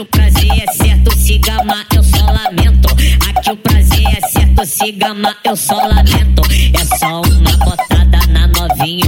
Aqui o prazer é certo, se gama, eu só lamento. Aqui o prazer é certo, se gama, eu só lamento. É só uma botada na novinha,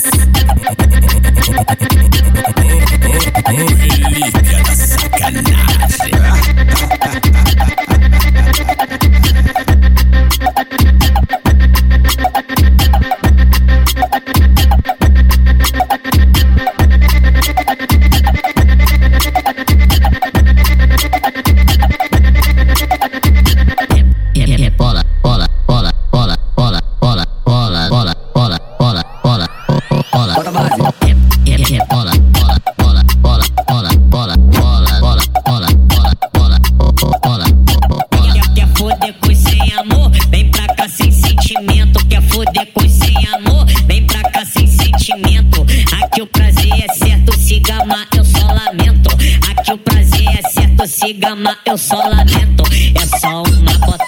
Yes. cigama é eu só lamento. É só uma bota.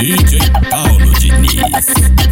DJ é Paulo Diniz.